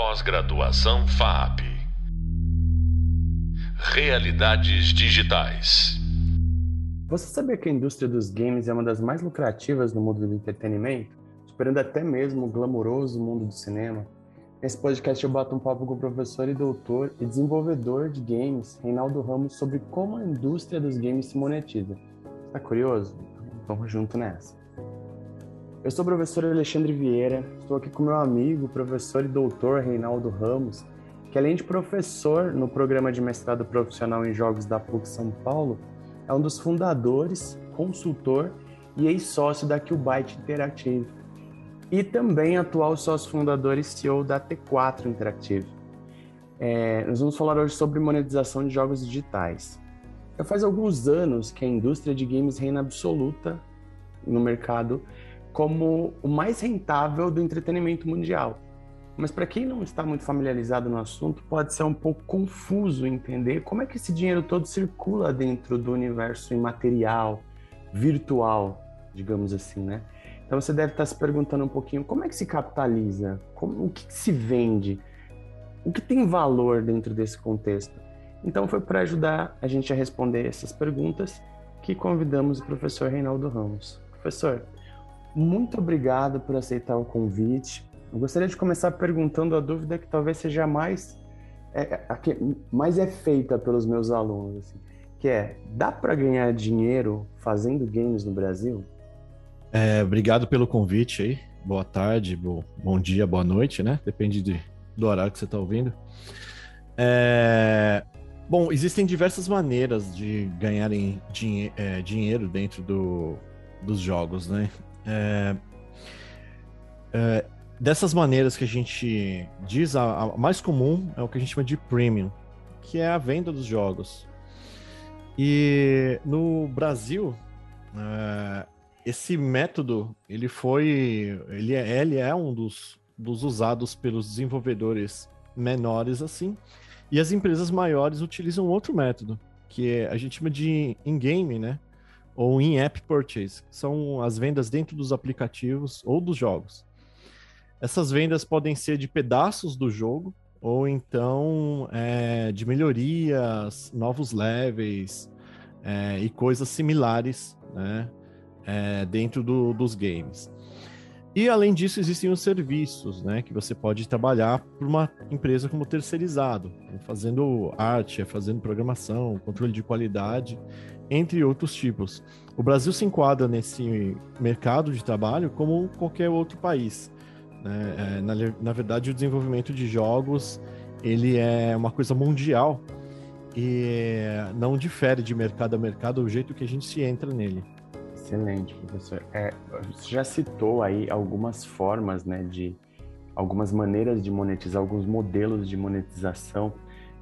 Pós-graduação FAP. Realidades digitais. Você sabia que a indústria dos games é uma das mais lucrativas no mundo do entretenimento, superando até mesmo o glamouroso mundo do cinema? Nesse podcast eu bato um papo com o professor e doutor e desenvolvedor de games, Reinaldo Ramos, sobre como a indústria dos games se monetiza. Está curioso? Vamos junto nessa. Eu sou o professor Alexandre Vieira, estou aqui com meu amigo, professor e doutor Reinaldo Ramos, que além de professor no programa de mestrado profissional em jogos da PUC São Paulo, é um dos fundadores, consultor e ex-sócio da Qbyte Interactive. E também atual sócio fundador e CEO da T4 Interactive. É, nós vamos falar hoje sobre monetização de jogos digitais. Já faz alguns anos que a indústria de games reina absoluta no mercado como o mais rentável do entretenimento mundial. Mas para quem não está muito familiarizado no assunto, pode ser um pouco confuso entender como é que esse dinheiro todo circula dentro do universo imaterial, virtual, digamos assim, né? Então você deve estar se perguntando um pouquinho como é que se capitaliza, como, o que, que se vende, o que tem valor dentro desse contexto. Então foi para ajudar a gente a responder essas perguntas que convidamos o professor Reinaldo Ramos. Professor, muito obrigado por aceitar o convite. Eu gostaria de começar perguntando a dúvida que talvez seja mais é, a que mais é feita pelos meus alunos, assim, que é: dá para ganhar dinheiro fazendo games no Brasil? É, obrigado pelo convite aí. Boa tarde, bo, bom dia, boa noite, né? Depende de, do horário que você está ouvindo. É, bom, existem diversas maneiras de ganharem dinhe é, dinheiro dentro do, dos jogos, né? É, é, dessas maneiras que a gente diz, a, a, mais comum é o que a gente chama de premium, que é a venda dos jogos. E no Brasil, é, esse método ele foi, ele é, ele é um dos, dos usados pelos desenvolvedores menores assim, e as empresas maiores utilizam outro método, que é, a gente chama de in-game, né? Ou in-app purchase, são as vendas dentro dos aplicativos ou dos jogos. Essas vendas podem ser de pedaços do jogo, ou então é, de melhorias, novos levels é, e coisas similares né, é, dentro do, dos games. E além disso, existem os serviços, né, que você pode trabalhar para uma empresa como terceirizado, fazendo arte, fazendo programação, controle de qualidade entre outros tipos. O Brasil se enquadra nesse mercado de trabalho como qualquer outro país. Né? É, na, na verdade, o desenvolvimento de jogos ele é uma coisa mundial e não difere de mercado a mercado o jeito que a gente se entra nele. Excelente, professor. É, você já citou aí algumas formas, né, de algumas maneiras de monetizar, alguns modelos de monetização.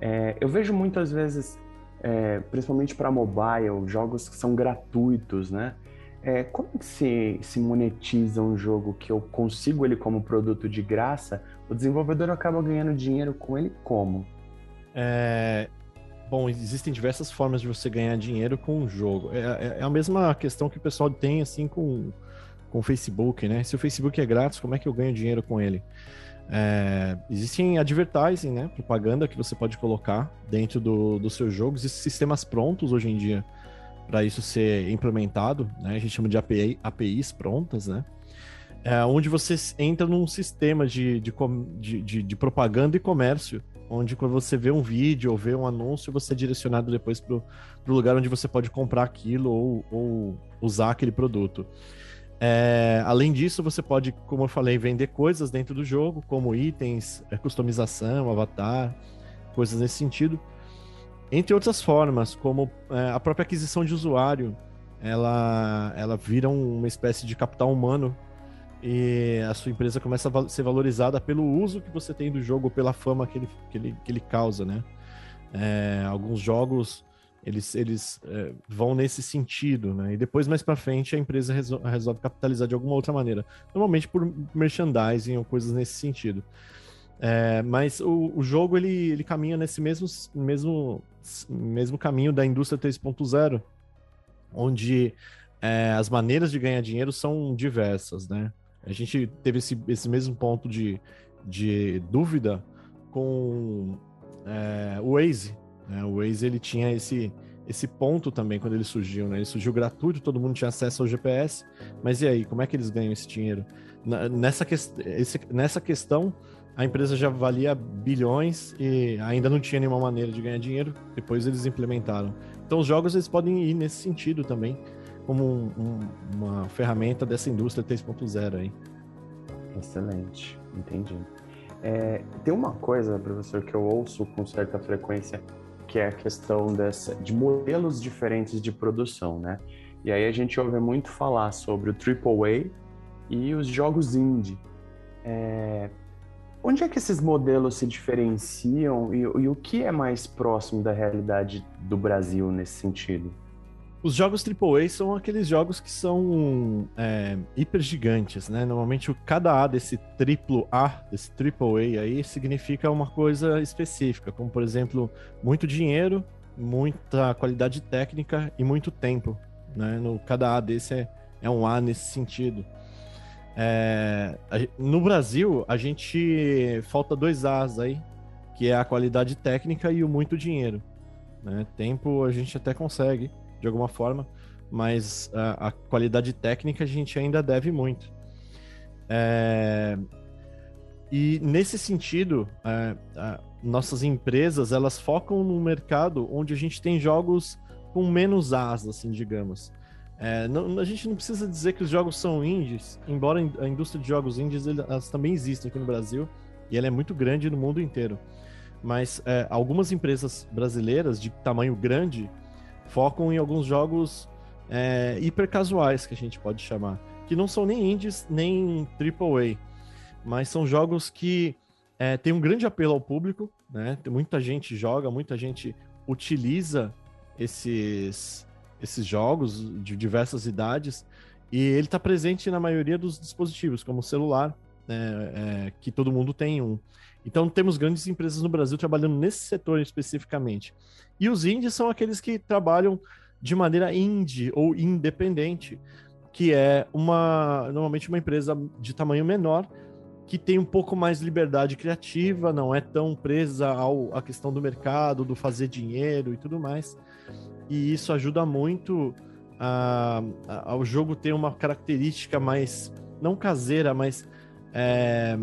É, eu vejo muitas vezes é, principalmente para mobile, jogos que são gratuitos, né? É, como que se, se monetiza um jogo que eu consigo ele como produto de graça? O desenvolvedor acaba ganhando dinheiro com ele como? É, bom, existem diversas formas de você ganhar dinheiro com um jogo. É, é, é a mesma questão que o pessoal tem assim com, com o Facebook, né? Se o Facebook é grátis, como é que eu ganho dinheiro com ele? É, existem advertising, né? Propaganda que você pode colocar dentro do, dos seus jogos. Existem sistemas prontos hoje em dia para isso ser implementado, né? A gente chama de API, APIs prontas, né? É, onde você entra num sistema de, de, de, de, propaganda e comércio, onde quando você vê um vídeo ou vê um anúncio, você é direcionado depois para o lugar onde você pode comprar aquilo ou, ou usar aquele produto. É, além disso, você pode, como eu falei, vender coisas dentro do jogo, como itens, é, customização, avatar, coisas nesse sentido. Entre outras formas, como é, a própria aquisição de usuário, ela, ela vira uma espécie de capital humano e a sua empresa começa a ser valorizada pelo uso que você tem do jogo, pela fama que ele, que ele, que ele causa, né? É, alguns jogos eles, eles é, vão nesse sentido, né? E depois, mais para frente, a empresa resol resolve capitalizar de alguma outra maneira. Normalmente por merchandising ou coisas nesse sentido. É, mas o, o, jogo, ele, ele caminha nesse mesmo, mesmo, mesmo caminho da indústria 3.0, onde é, as maneiras de ganhar dinheiro são diversas, né? A gente teve esse, esse mesmo ponto de, de dúvida com é, o Waze. Né? O Waze ele tinha esse, esse ponto também quando ele surgiu. Né? Ele surgiu gratuito, todo mundo tinha acesso ao GPS. Mas e aí, como é que eles ganham esse dinheiro? Nessa, que, esse, nessa questão, a empresa já valia bilhões e ainda não tinha nenhuma maneira de ganhar dinheiro. Depois eles implementaram. Então os jogos eles podem ir nesse sentido também, como um, um, uma ferramenta dessa indústria 3.0 aí. Excelente, entendi. É, tem uma coisa, professor, que eu ouço com certa frequência, que é a questão dessa, de modelos diferentes de produção, né? E aí a gente ouve muito falar sobre o AAA e os jogos indie. É, Onde é que esses modelos se diferenciam e, e, o que é mais próximo da realidade do Brasil nesse sentido? Os jogos AAA são aqueles jogos que são é, hiper gigantes, né? Normalmente o cada A desse triplo A, desse AAA aí, significa uma coisa específica, como por exemplo, muito dinheiro, muita qualidade técnica e muito tempo, né? No cada A desse é, é um A nesse sentido. É, no Brasil, a gente falta dois As aí, que é a qualidade técnica e o muito dinheiro. Né? Tempo a gente até consegue, de alguma forma, mas a, a qualidade técnica a gente ainda deve muito. É, e nesse sentido, é, nossas empresas elas focam no mercado onde a gente tem jogos com menos as, assim, digamos. É, não, a gente não precisa dizer que os jogos são indies, embora a indústria de jogos indies elas também existem aqui no Brasil e ela é muito grande no mundo inteiro. Mas é, algumas empresas brasileiras de tamanho grande focam em alguns jogos é, hiper casuais, que a gente pode chamar, que não são nem indies nem AAA, mas são jogos que é, têm um grande apelo ao público, né? Muita gente joga, muita gente utiliza esses esses jogos de diversas idades, e ele está presente na maioria dos dispositivos, como celular, né, é, que todo mundo tem um. Então temos grandes empresas no Brasil trabalhando nesse setor especificamente. E os indies são aqueles que trabalham de maneira indie ou independente, que é uma normalmente uma empresa de tamanho menor que tem um pouco mais liberdade criativa, não é tão presa ao, à questão do mercado, do fazer dinheiro e tudo mais e isso ajuda muito a, a, ao jogo ter uma característica mais, não caseira, mas é,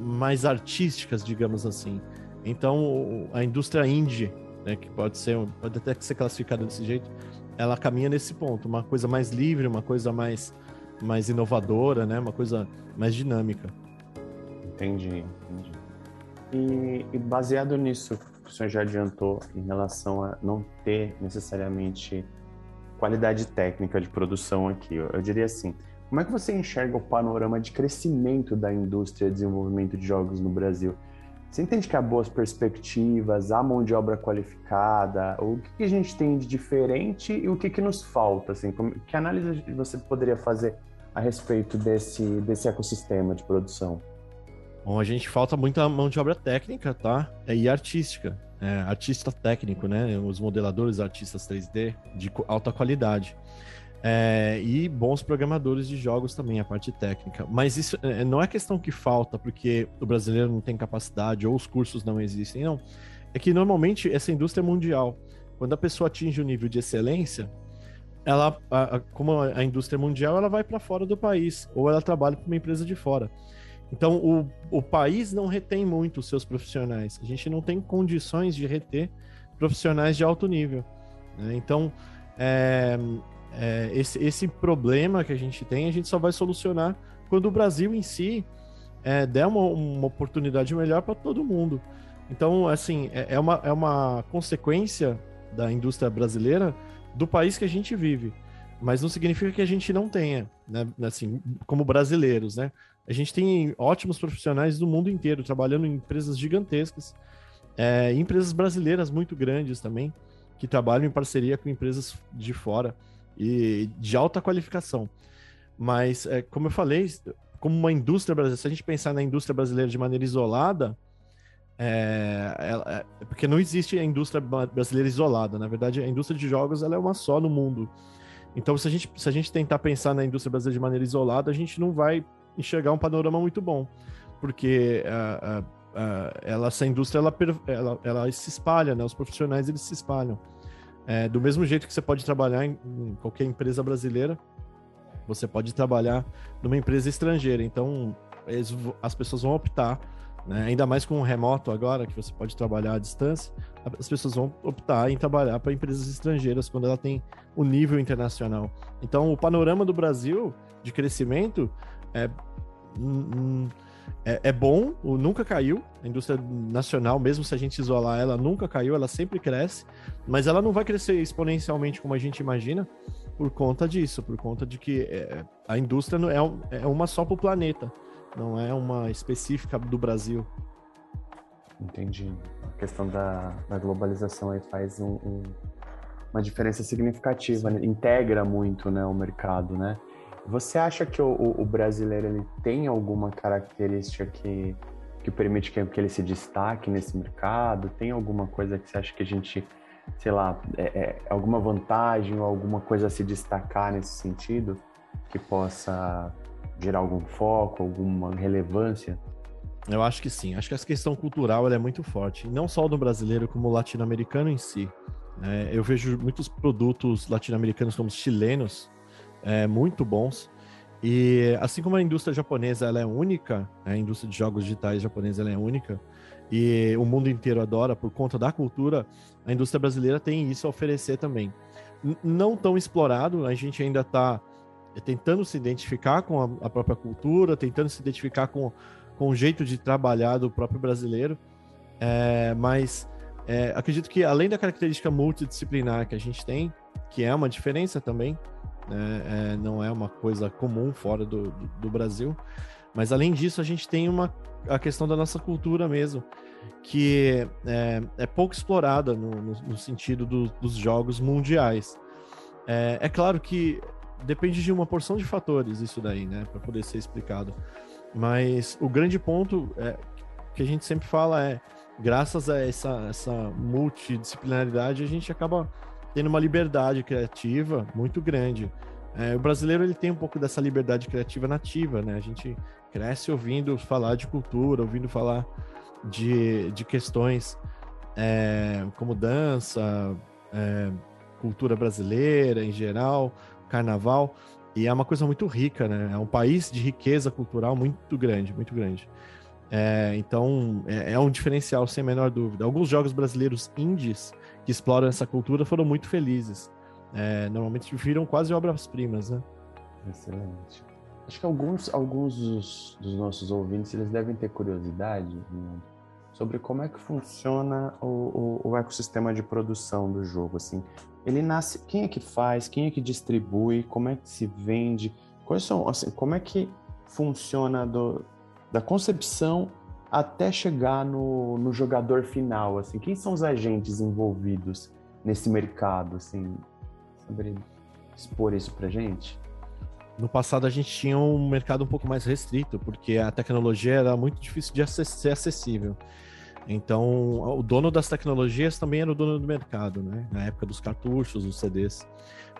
mais artísticas, digamos assim. Então, a indústria indie, né, que pode ser, pode até ser classificada desse jeito, ela caminha nesse ponto, uma coisa mais livre, uma coisa mais, mais inovadora, né, uma coisa mais dinâmica. Entendi, entendi. E, e baseado nisso, que o senhor já adiantou em relação a não ter necessariamente qualidade técnica de produção aqui. Eu diria assim, como é que você enxerga o panorama de crescimento da indústria de desenvolvimento de jogos no Brasil? Você entende que há boas perspectivas, há mão de obra qualificada? O que, a gente tem de diferente e o que, que nos falta? Assim, que análise você poderia fazer a respeito desse, desse ecossistema de produção? Bom, a gente falta muita mão de obra técnica, tá? E artística. É, artista técnico, né? Os modeladores, artistas 3D de alta qualidade. É, e bons programadores de jogos também, a parte técnica. Mas isso é, não é questão que falta porque o brasileiro não tem capacidade ou os cursos não existem, não. É que normalmente essa indústria é mundial. Quando a pessoa atinge o um nível de excelência, ela, a, a, como a indústria é mundial, ela vai para fora do país ou ela trabalha para uma empresa de fora. Então, o, o país não retém muito os seus profissionais. A gente não tem condições de reter profissionais de alto nível. Né? Então, é, é, esse, esse problema que a gente tem, a gente só vai solucionar quando o Brasil em si é, der uma, uma oportunidade melhor para todo mundo. Então, assim, é, é, uma, é uma consequência da indústria brasileira do país que a gente vive. Mas não significa que a gente não tenha, né? Assim, como brasileiros, né? A gente tem ótimos profissionais do mundo inteiro trabalhando em empresas gigantescas, é, empresas brasileiras muito grandes também, que trabalham em parceria com empresas de fora e de alta qualificação. Mas, é, como eu falei, como uma indústria brasileira, se a gente pensar na indústria brasileira de maneira isolada, é, é, é, porque não existe a indústria brasileira isolada. Na verdade, a indústria de jogos ela é uma só no mundo. Então, se a gente, se a gente tentar pensar na indústria brasileira de maneira isolada, a gente não vai enxergar um panorama muito bom. porque uh, uh, ela, essa indústria ela, ela, ela, se espalha, né? Os profissionais eles se espalham. É, do mesmo jeito que você pode trabalhar em, em, qualquer empresa brasileira, você pode trabalhar numa empresa estrangeira. Então, eles, as pessoas vão optar, né? ainda mais com o remoto agora, que você pode trabalhar à distância, as pessoas vão optar em trabalhar para empresas estrangeiras quando ela tem o nível internacional. Então, o panorama do Brasil de crescimento é. Hum, hum é, é bom, nunca caiu. A indústria nacional, mesmo se a gente isolar ela, nunca caiu, ela sempre cresce, mas ela não vai crescer exponencialmente como a gente imagina por conta disso, por conta de que é, a indústria é, é uma só para o planeta, não é uma específica do Brasil. Entendi. A questão da, da globalização aí faz um, um, uma diferença significativa, né? integra muito né, o mercado, né? Você acha que o, o, brasileiro ele tem alguma característica que, que permite que, que, ele se destaque nesse mercado? Tem alguma coisa que você acha que a gente, sei lá, é, é, alguma vantagem ou alguma coisa a se destacar nesse sentido que possa gerar algum foco, alguma relevância? Eu acho que sim. Acho que essa questão cultural é muito forte, não só do brasileiro como latino-americano em si. É, eu vejo muitos produtos latino-americanos como chilenos é, muito bons. E assim como a indústria japonesa ela é única, a indústria de jogos digitais japonesa ela é única, e o mundo inteiro adora por conta da cultura, a indústria brasileira tem isso a oferecer também. N não tão explorado, a gente ainda está tentando se identificar com a, a, própria cultura, tentando se identificar com, com o jeito de trabalhar do próprio brasileiro, é, mas é, acredito que além da característica multidisciplinar que a gente tem, que é uma diferença também, né? É, não é uma coisa comum fora do, do, do, Brasil. Mas além disso, a gente tem uma, a questão da nossa cultura mesmo, que é, é pouco explorada no, no, no sentido do, dos jogos mundiais. É, é, claro que depende de uma porção de fatores isso daí, né, para poder ser explicado. Mas o grande ponto é, que a gente sempre fala é, graças a essa, essa multidisciplinaridade, a gente acaba tendo uma liberdade criativa muito grande. É, o brasileiro ele tem um pouco dessa liberdade criativa nativa, né? A gente cresce ouvindo falar de cultura, ouvindo falar de, de questões é, como dança, é, cultura brasileira em geral, carnaval, e é uma coisa muito rica, né? É um país de riqueza cultural muito grande, muito grande. É, então é, é, um diferencial sem menor dúvida. Alguns jogos brasileiros indies que exploram essa cultura foram muito felizes. É, normalmente viram quase obras-primas, né? Excelente. Acho que alguns, alguns dos, dos, nossos ouvintes eles devem ter curiosidade né, sobre como é que funciona o, o, o, ecossistema de produção do jogo. Assim, ele nasce, quem é que faz, quem é que distribui, como é que se vende, quais são, assim, como é que funciona do, da concepção até chegar no, no jogador final, assim, quem são os agentes envolvidos nesse mercado, assim, saberia expor isso pra gente? No passado a gente tinha um mercado um pouco mais restrito, porque a tecnologia era muito difícil de ser acessível. Então, o dono das tecnologias também era o dono do mercado, né? Na época dos cartuchos, dos CDs.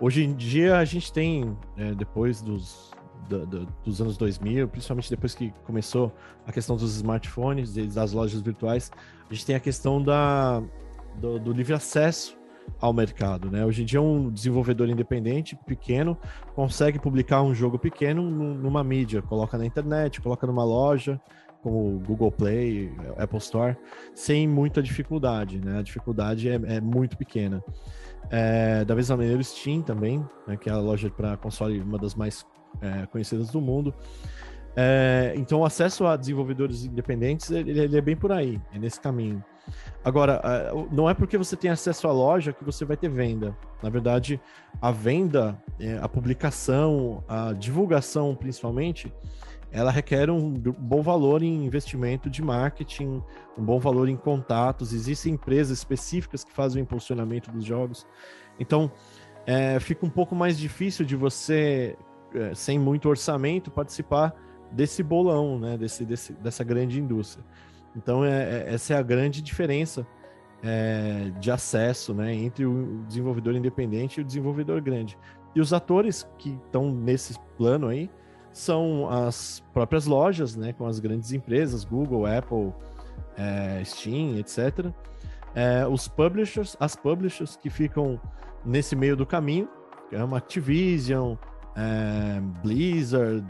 Hoje em dia a gente tem, é, depois dos do, do, dos anos 2000, principalmente depois que começou a questão dos smartphones e das lojas virtuais, a gente tem a questão da, do, do livre acesso ao mercado, né? Hoje em dia um desenvolvedor independente, pequeno, consegue publicar um jogo pequeno numa mídia, coloca na internet, coloca numa loja, como Google Play, Apple Store, sem muita dificuldade, né? A dificuldade é, é muito pequena. É, da mesma maneira, o Steam também, né, que é a loja para console, uma das mais é, conhecidas do mundo. É, então, o acesso a desenvolvedores independentes ele, ele, é bem por aí, é nesse caminho. Agora, não é porque você tem acesso à loja que você vai ter venda. Na verdade, a venda, é, a publicação, a divulgação, principalmente, ela requer um bom valor em investimento de marketing, um bom valor em contatos. Existem empresas específicas que fazem o impulsionamento dos jogos. Então, é, fica um pouco mais difícil de você é, sem muito orçamento, participar desse bolão, né? Desse, desse dessa grande indústria. Então, é, é, essa é a grande diferença é, de acesso né, entre o desenvolvedor independente e o desenvolvedor grande. E os atores que estão nesse plano aí são as próprias lojas, né, com as grandes empresas, Google, Apple, é, Steam, etc. É, os publishers, as publishers que ficam nesse meio do caminho, é uma Activision, é, Blizzard,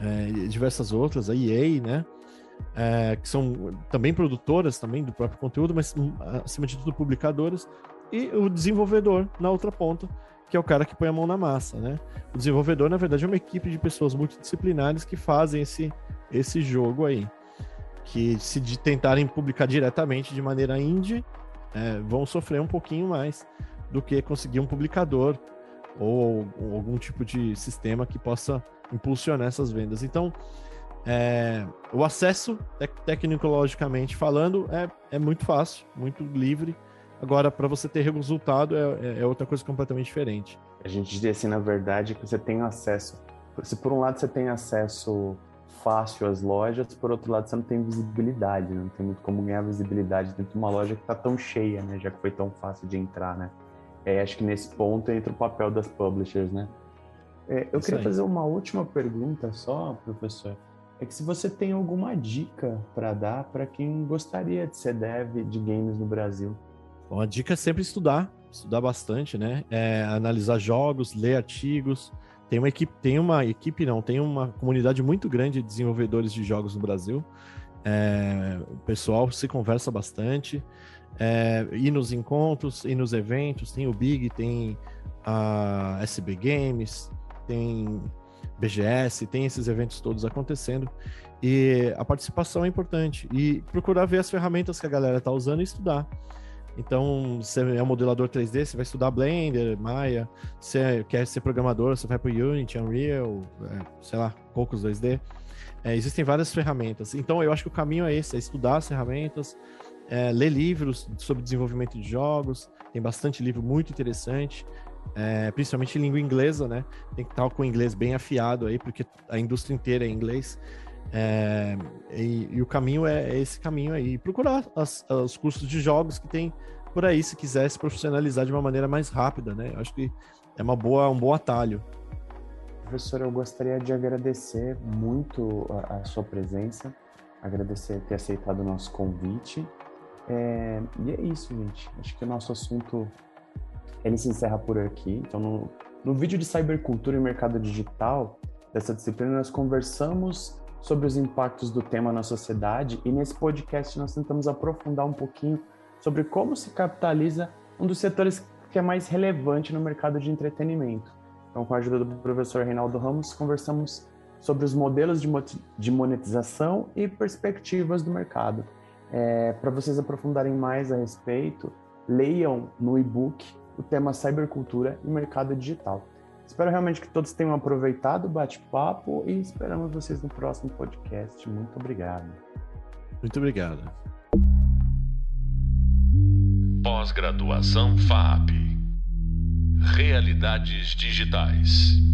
é, diversas outras, a EA, né? É, que são também produtoras também do próprio conteúdo, mas hum, acima de tudo publicadoras, e o desenvolvedor na outra ponta, que é o cara que põe a mão na massa, né? O desenvolvedor, na verdade, é uma equipe de pessoas multidisciplinares que fazem esse, esse jogo aí. Que se de tentarem publicar diretamente de maneira indie, é, vão sofrer um pouquinho mais do que conseguir um publicador ou, ou algum tipo de sistema que possa impulsionar essas vendas. Então, é, o acesso, tec tecnologicamente falando, é, é muito fácil, muito livre Agora, para você ter resultado, é, é, é, outra coisa completamente diferente. A gente diz assim, na verdade, que você tem acesso. Se por um lado você tem acesso fácil às lojas, por outro lado você não tem visibilidade, né? não tem muito como ganhar visibilidade dentro de uma loja que está tão cheia, né? Já que foi tão fácil de entrar, né? É, acho que nesse ponto entra o papel das publishers, né? É, eu Isso queria aí. fazer uma última pergunta só, professor. É que se você tem alguma dica para dar para quem gostaria de ser dev de games no Brasil. Bom, a dica é sempre estudar, estudar bastante, né? É, analisar jogos, ler artigos. Tem uma equipe, tem uma equipe não, tem uma comunidade muito grande de desenvolvedores de jogos no Brasil. É, o pessoal se conversa bastante. É, ir nos encontros, ir nos eventos, tem o Big, tem a SB Games, tem BGS, tem esses eventos todos acontecendo. E a participação é importante. E procurar ver as ferramentas que a galera está usando e estudar. Então, você é um modelador 3D, você vai estudar Blender, Maya. Você quer ser programador, você vai para Unity, Unreal, é, sei lá, poucos 2D. É, existem várias ferramentas. Então, eu acho que o caminho é esse: é estudar as ferramentas, é, ler livros sobre desenvolvimento de jogos. Tem bastante livro muito interessante, é, principalmente em língua inglesa, né? Tem que estar com o inglês bem afiado aí, porque a indústria inteira é inglês. É, e, e, o caminho é, é, esse caminho aí. Procurar as, os cursos de jogos que tem por aí, se quiser se profissionalizar de uma maneira mais rápida, né? Eu acho que é uma boa, um bom atalho. Professor, eu gostaria de agradecer muito a, a sua presença, agradecer ter aceitado o nosso convite. É, e é isso, gente. Acho que o nosso assunto ele se encerra por aqui. Então, no, no vídeo de cybercultura e mercado digital dessa disciplina, nós conversamos sobre os impactos do tema na sociedade e nesse podcast nós tentamos aprofundar um pouquinho sobre como se capitaliza um dos setores que é mais relevante no mercado de entretenimento. Então, com a ajuda do professor Reinaldo Ramos, conversamos sobre os modelos de monetização e perspectivas do mercado. É, Para vocês aprofundarem mais a respeito, leiam no e-book o tema Cybercultura e Mercado Digital. Espero realmente que todos tenham aproveitado o bate-papo e esperamos vocês no próximo podcast. Muito obrigado. Muito obrigado. Pós-graduação FAP Realidades Digitais.